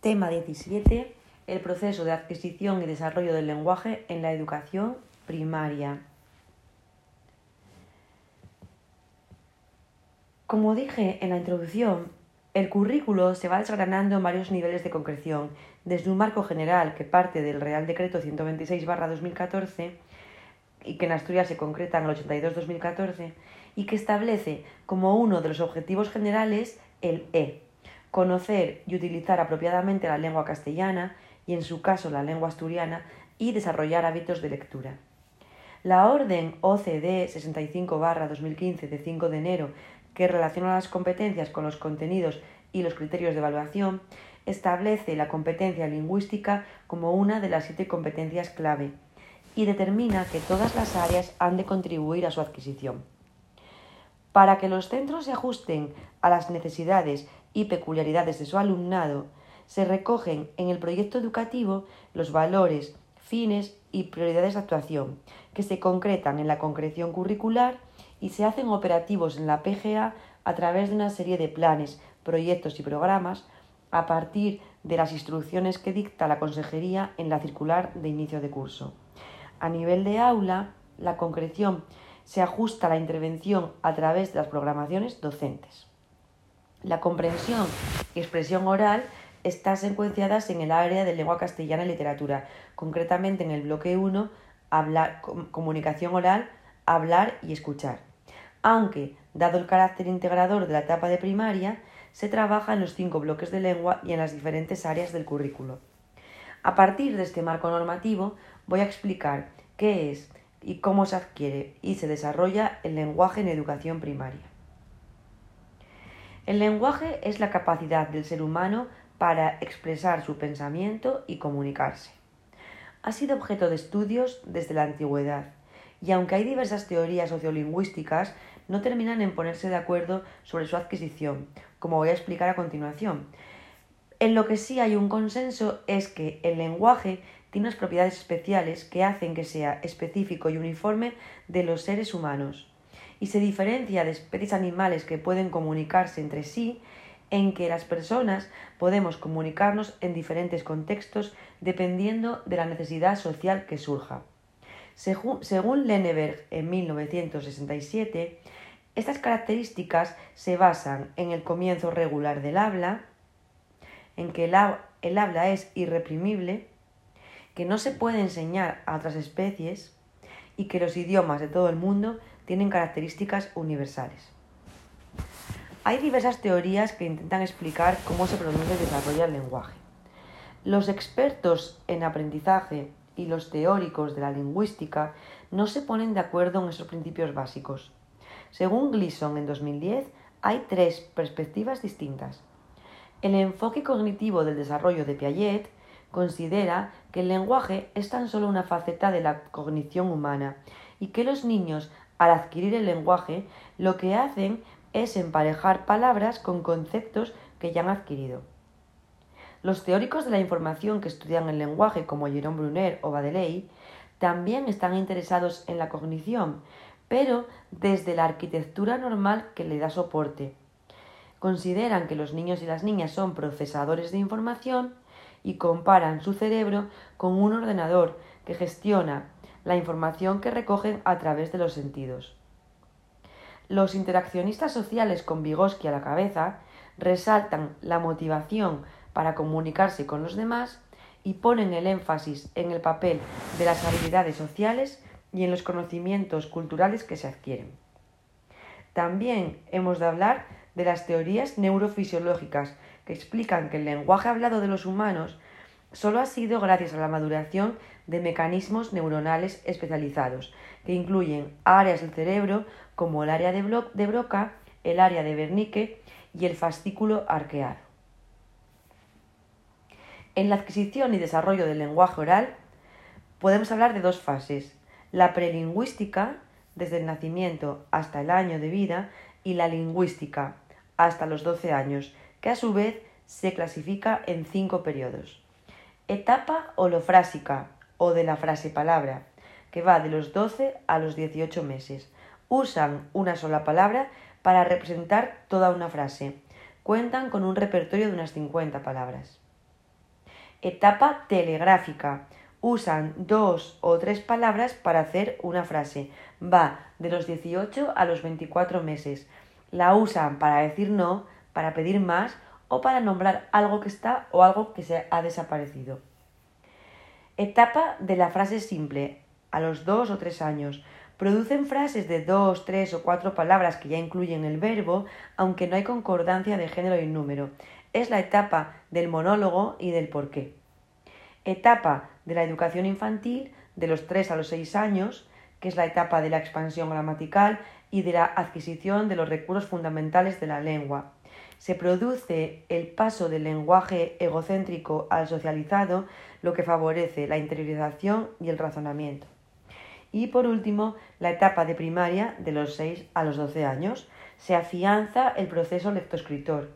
Tema 17. El proceso de adquisición y desarrollo del lenguaje en la educación primaria. Como dije en la introducción, el currículo se va desgranando en varios niveles de concreción, desde un marco general que parte del Real Decreto 126-2014 y que en Asturias se concreta en el 82-2014 y que establece como uno de los objetivos generales el E, conocer y utilizar apropiadamente la lengua castellana y en su caso la lengua asturiana y desarrollar hábitos de lectura. La orden OCDE 65-2015 de 5 de enero que relaciona las competencias con los contenidos y los criterios de evaluación, establece la competencia lingüística como una de las siete competencias clave y determina que todas las áreas han de contribuir a su adquisición. Para que los centros se ajusten a las necesidades y peculiaridades de su alumnado, se recogen en el proyecto educativo los valores, fines y prioridades de actuación, que se concretan en la concreción curricular y se hacen operativos en la PGA a través de una serie de planes, proyectos y programas a partir de las instrucciones que dicta la Consejería en la circular de inicio de curso. A nivel de aula, la concreción se ajusta a la intervención a través de las programaciones docentes. La comprensión y expresión oral están secuenciadas en el área de lengua castellana y literatura, concretamente en el bloque 1, comunicación oral, hablar y escuchar aunque, dado el carácter integrador de la etapa de primaria, se trabaja en los cinco bloques de lengua y en las diferentes áreas del currículo. A partir de este marco normativo voy a explicar qué es y cómo se adquiere y se desarrolla el lenguaje en educación primaria. El lenguaje es la capacidad del ser humano para expresar su pensamiento y comunicarse. Ha sido objeto de estudios desde la antigüedad y aunque hay diversas teorías sociolingüísticas, no terminan en ponerse de acuerdo sobre su adquisición, como voy a explicar a continuación. En lo que sí hay un consenso es que el lenguaje tiene unas propiedades especiales que hacen que sea específico y uniforme de los seres humanos y se diferencia de especies animales que pueden comunicarse entre sí en que las personas podemos comunicarnos en diferentes contextos dependiendo de la necesidad social que surja. Según Lenneberg en 1967, estas características se basan en el comienzo regular del habla, en que el, habla es irreprimible, que no se puede enseñar a otras especies y que los idiomas de todo el mundo tienen características universales. Hay diversas teorías que intentan explicar cómo se produce y desarrolla el lenguaje. Los expertos en aprendizaje y los teóricos de la lingüística no se ponen de acuerdo en esos principios básicos. Según Gleason en 2010, hay tres perspectivas distintas. El enfoque cognitivo del desarrollo de Piaget considera que el lenguaje es tan solo una faceta de la cognición humana y que los niños, al adquirir el lenguaje, lo que hacen es emparejar palabras con conceptos que ya han adquirido. Los teóricos de la información que estudian el lenguaje, como Jerome Brunner o Badeley, también están interesados en la cognición, pero desde la arquitectura normal que le da soporte. Consideran que los niños y las niñas son procesadores de información y comparan su cerebro con un ordenador que gestiona la información que recogen a través de los sentidos. Los interaccionistas sociales con Vygotsky a la cabeza resaltan la motivación para comunicarse con los demás y ponen el énfasis en el papel de las habilidades sociales y en los conocimientos culturales que se adquieren. También hemos de hablar de las teorías neurofisiológicas que explican que el lenguaje hablado de los humanos solo ha sido gracias a la maduración de mecanismos neuronales especializados, que incluyen áreas del cerebro como el área de, Broca, el área de Wernicke y el fascículo arqueado. En la adquisición y desarrollo del lenguaje oral podemos hablar de dos fases, la prelingüística, desde el nacimiento hasta el año de vida, y la lingüística, hasta los 12 años, que a su vez se clasifica en cinco periodos. Etapa holofrásica, o de la frase palabra, que va de los 12 a los 18 meses. Usan una sola palabra para representar toda una frase. Cuentan con un repertorio de unas 50 palabras. Etapa telegráfica. Usan dos o tres palabras para hacer una frase. Va de los 18 a los 24 meses. La usan para decir no, para pedir más o para nombrar algo que está o algo que se ha desaparecido. Etapa de la frase simple. A los dos o tres años. Producen frases de dos, tres o cuatro palabras que ya incluyen el verbo, aunque no hay concordancia de género y número es la etapa del monólogo y del porqué. Etapa de la educación infantil de los 3 a los 6 años, que es la etapa de la expansión gramatical y de la adquisición de los recursos fundamentales de la lengua. Se produce el paso del lenguaje egocéntrico al socializado, lo que favorece la interiorización y el razonamiento. Y por último, la etapa de primaria de los 6 a los 12 años. Se afianza el proceso lectoescritor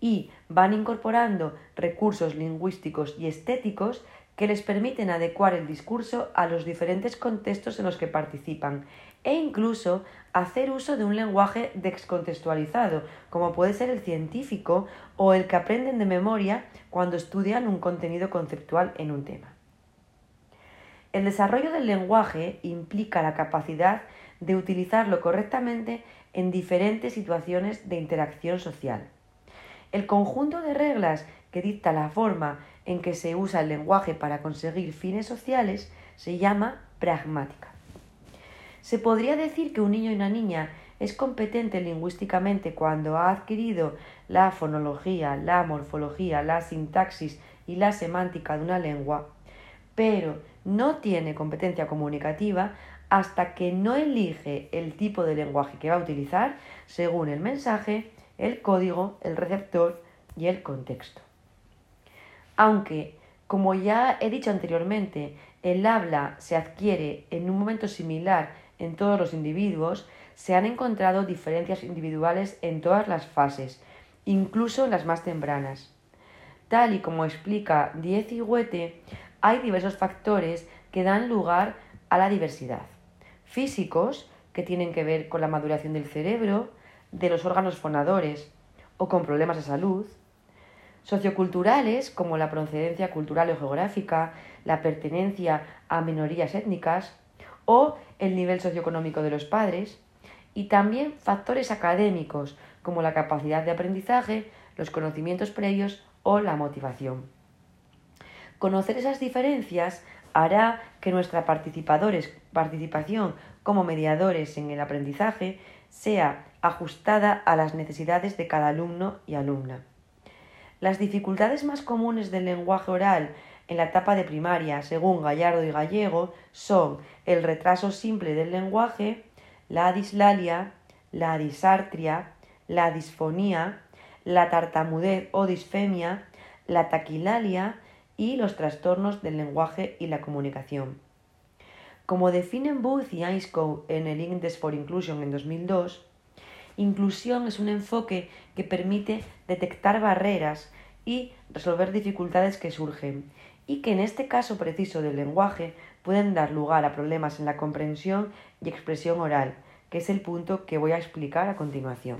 y van incorporando recursos lingüísticos y estéticos que les permiten adecuar el discurso a los diferentes contextos en los que participan e incluso hacer uso de un lenguaje descontextualizado, como puede ser el científico o el que aprenden de memoria cuando estudian un contenido conceptual en un tema. El desarrollo del lenguaje implica la capacidad de utilizarlo correctamente en diferentes situaciones de interacción social. El conjunto de reglas que dicta la forma en que se usa el lenguaje para conseguir fines sociales se llama pragmática. Se podría decir que un niño y una niña es competente lingüísticamente cuando ha adquirido la fonología, la morfología, la sintaxis y la semántica de una lengua, pero no tiene competencia comunicativa hasta que no elige el tipo de lenguaje que va a utilizar según el mensaje el código, el receptor y el contexto. Aunque, como ya he dicho anteriormente, el habla se adquiere en un momento similar en todos los individuos, se han encontrado diferencias individuales en todas las fases, incluso en las más tempranas. Tal y como explica Diez y Huete, hay diversos factores que dan lugar a la diversidad. Físicos, que tienen que ver con la maduración del cerebro, de los órganos fonadores o con problemas de salud, socioculturales como la procedencia cultural o geográfica, la pertenencia a minorías étnicas o el nivel socioeconómico de los padres, y también factores académicos como la capacidad de aprendizaje, los conocimientos previos o la motivación. Conocer esas diferencias hará que nuestra participación como mediadores en el aprendizaje sea ajustada a las necesidades de cada alumno y alumna. Las dificultades más comunes del lenguaje oral en la etapa de primaria, según Gallardo y Gallego, son el retraso simple del lenguaje, la dislalia, la disartria, la disfonía, la tartamudez o disfemia, la taquilalia y los trastornos del lenguaje y la comunicación. Como definen Booth y Ainscow en el Index for Inclusion en 2002, inclusión es un enfoque que permite detectar barreras y resolver dificultades que surgen y que en este caso preciso del lenguaje pueden dar lugar a problemas en la comprensión y expresión oral, que es el punto que voy a explicar a continuación.